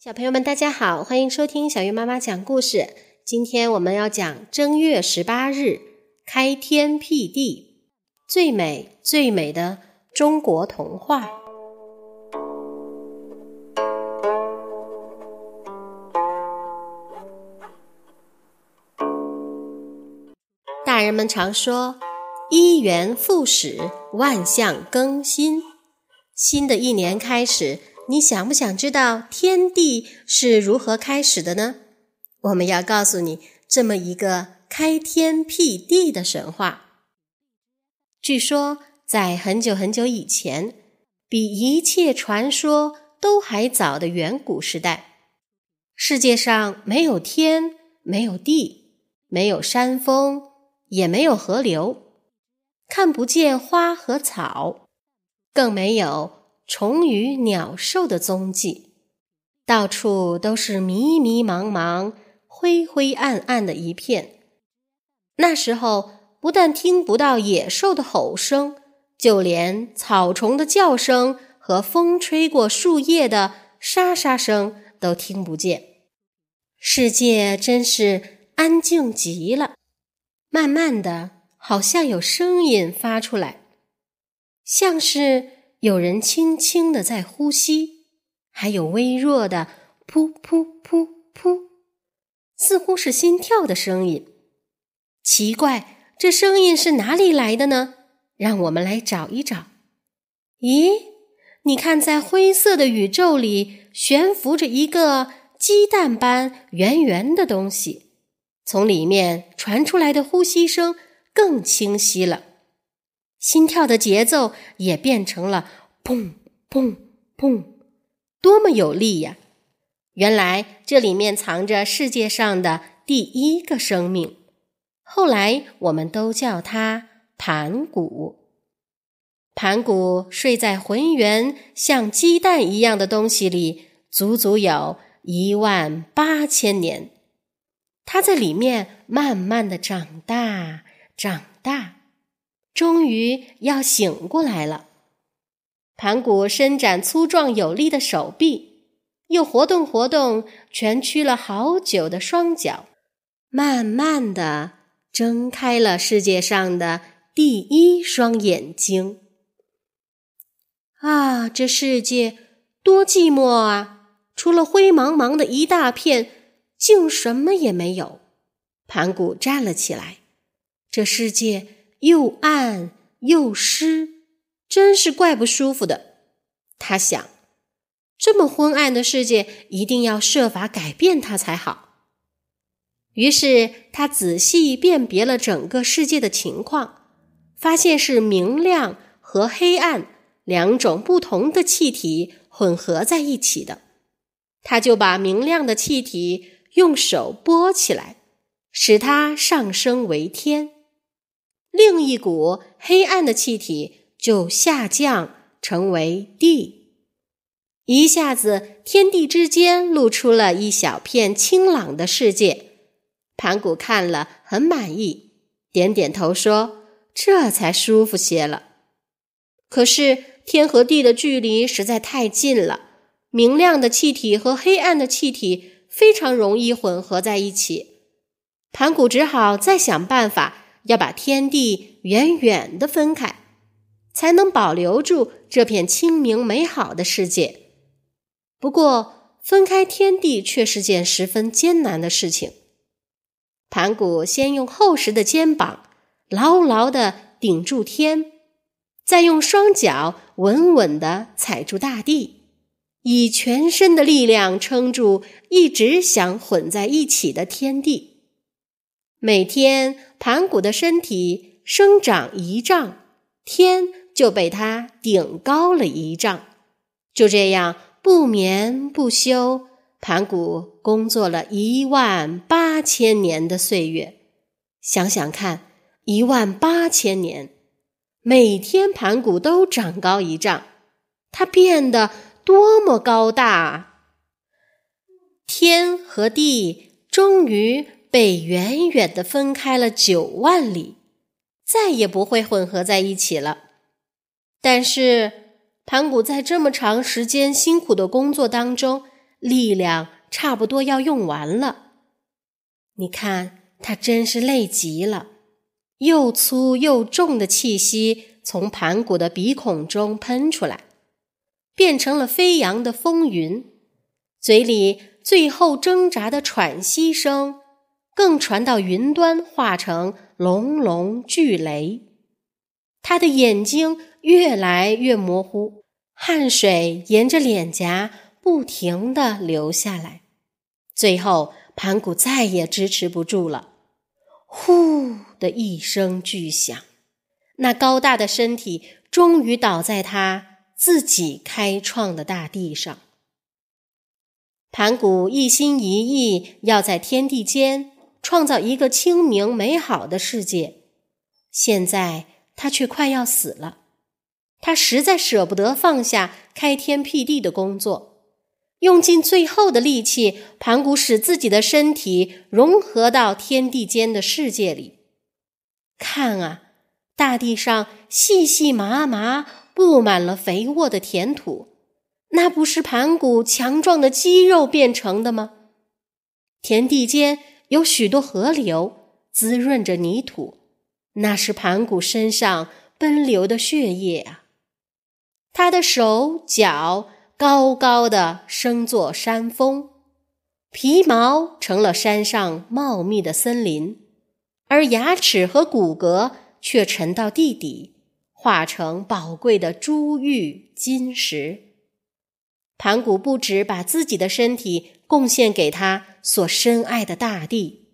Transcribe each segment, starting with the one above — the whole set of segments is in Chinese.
小朋友们，大家好，欢迎收听小鱼妈妈讲故事。今天我们要讲正月十八日开天辟地，最美最美的中国童话。大人们常说“一元复始，万象更新”。新的一年开始。你想不想知道天地是如何开始的呢？我们要告诉你这么一个开天辟地的神话。据说，在很久很久以前，比一切传说都还早的远古时代，世界上没有天，没有地，没有山峰，也没有河流，看不见花和草，更没有。虫鱼鸟兽的踪迹，到处都是迷迷茫茫、灰灰暗暗的一片。那时候，不但听不到野兽的吼声，就连草虫的叫声和风吹过树叶的沙沙声都听不见。世界真是安静极了。慢慢的，好像有声音发出来，像是……有人轻轻的在呼吸，还有微弱的噗噗噗噗，似乎是心跳的声音。奇怪，这声音是哪里来的呢？让我们来找一找。咦，你看，在灰色的宇宙里悬浮着一个鸡蛋般圆圆的东西，从里面传出来的呼吸声更清晰了。心跳的节奏也变成了砰砰砰，多么有力呀！原来这里面藏着世界上的第一个生命，后来我们都叫它盘古。盘古睡在浑圆像鸡蛋一样的东西里，足足有一万八千年。他在里面慢慢的长大，长大。终于要醒过来了，盘古伸展粗壮有力的手臂，又活动活动蜷曲了好久的双脚，慢慢的睁开了世界上的第一双眼睛。啊，这世界多寂寞啊！除了灰茫茫的一大片，竟什么也没有。盘古站了起来，这世界。又暗又湿，真是怪不舒服的。他想，这么昏暗的世界，一定要设法改变它才好。于是他仔细辨别了整个世界的情况，发现是明亮和黑暗两种不同的气体混合在一起的。他就把明亮的气体用手拨起来，使它上升为天。另一股黑暗的气体就下降，成为地。一下子，天地之间露出了一小片清朗的世界。盘古看了很满意，点点头说：“这才舒服些了。”可是，天和地的距离实在太近了，明亮的气体和黑暗的气体非常容易混合在一起。盘古只好再想办法。要把天地远远的分开，才能保留住这片清明美好的世界。不过，分开天地却是件十分艰难的事情。盘古先用厚实的肩膀牢牢地顶住天，再用双脚稳稳地踩住大地，以全身的力量撑住一直想混在一起的天地。每天，盘古的身体生长一丈，天就被他顶高了一丈。就这样不眠不休，盘古工作了一万八千年的岁月。想想看，一万八千年，每天盘古都长高一丈，他变得多么高大！天和地终于。被远远的分开了九万里，再也不会混合在一起了。但是，盘古在这么长时间辛苦的工作当中，力量差不多要用完了。你看，他真是累极了，又粗又重的气息从盘古的鼻孔中喷出来，变成了飞扬的风云，嘴里最后挣扎的喘息声，更传到云端，化成隆隆巨雷。他的眼睛越来越模糊，汗水沿着脸颊不停地流下来，最后。盘古再也支持不住了，呼的一声巨响，那高大的身体终于倒在他自己开创的大地上。盘古一心一意要在天地间创造一个清明美好的世界，现在他却快要死了，他实在舍不得放下开天辟地的工作。用尽最后的力气，盘古使自己的身体融合到天地间的世界里。看啊，大地上细细麻麻布满了肥沃的田土，那不是盘古强壮的肌肉变成的吗？田地间有许多河流滋润着泥土，那是盘古身上奔流的血液啊。他的手脚。高高的生作山峰，皮毛成了山上茂密的森林，而牙齿和骨骼却沉到地底，化成宝贵的珠玉金石。盘古不止把自己的身体贡献给他所深爱的大地，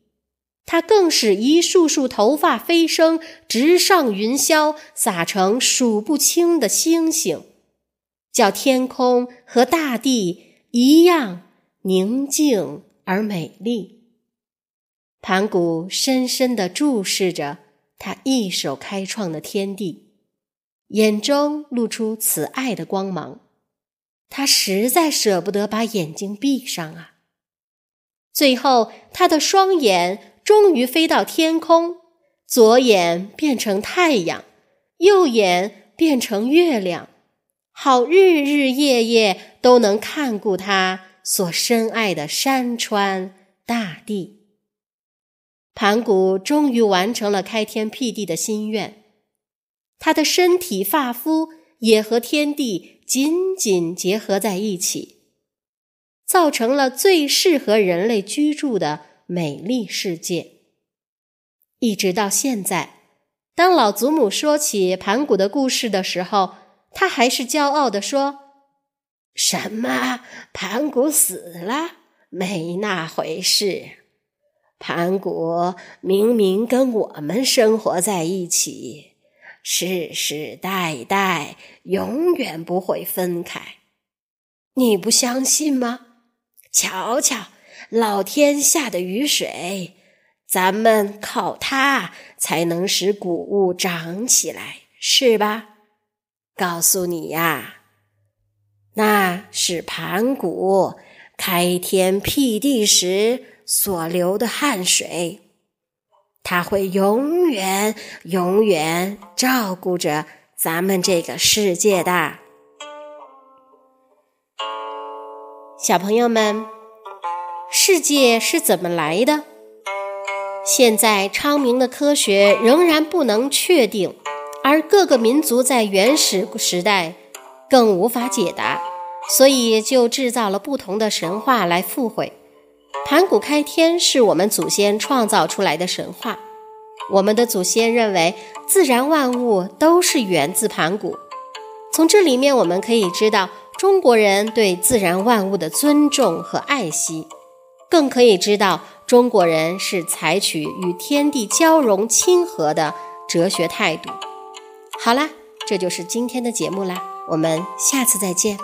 他更使一束束头发飞升，直上云霄，洒成数不清的星星。叫天空和大地一样宁静而美丽。盘古深深地注视着他一手开创的天地，眼中露出慈爱的光芒。他实在舍不得把眼睛闭上啊！最后，他的双眼终于飞到天空，左眼变成太阳，右眼变成月亮。好，日日夜夜都能看顾他所深爱的山川大地。盘古终于完成了开天辟地的心愿，他的身体发肤也和天地紧紧结合在一起，造成了最适合人类居住的美丽世界。一直到现在，当老祖母说起盘古的故事的时候，他还是骄傲地说：“什么？盘古死了？没那回事。盘古明明跟我们生活在一起，世世代代永远不会分开。你不相信吗？瞧瞧，老天下的雨水，咱们靠它才能使谷物长起来，是吧？”告诉你呀，那是盘古开天辟地时所流的汗水，他会永远永远照顾着咱们这个世界的。小朋友们，世界是怎么来的？现在昌明的科学仍然不能确定。而各个民族在原始时代更无法解答，所以就制造了不同的神话来附会。盘古开天是我们祖先创造出来的神话，我们的祖先认为自然万物都是源自盘古。从这里面我们可以知道中国人对自然万物的尊重和爱惜，更可以知道中国人是采取与天地交融亲和的哲学态度。好啦，这就是今天的节目啦，我们下次再见。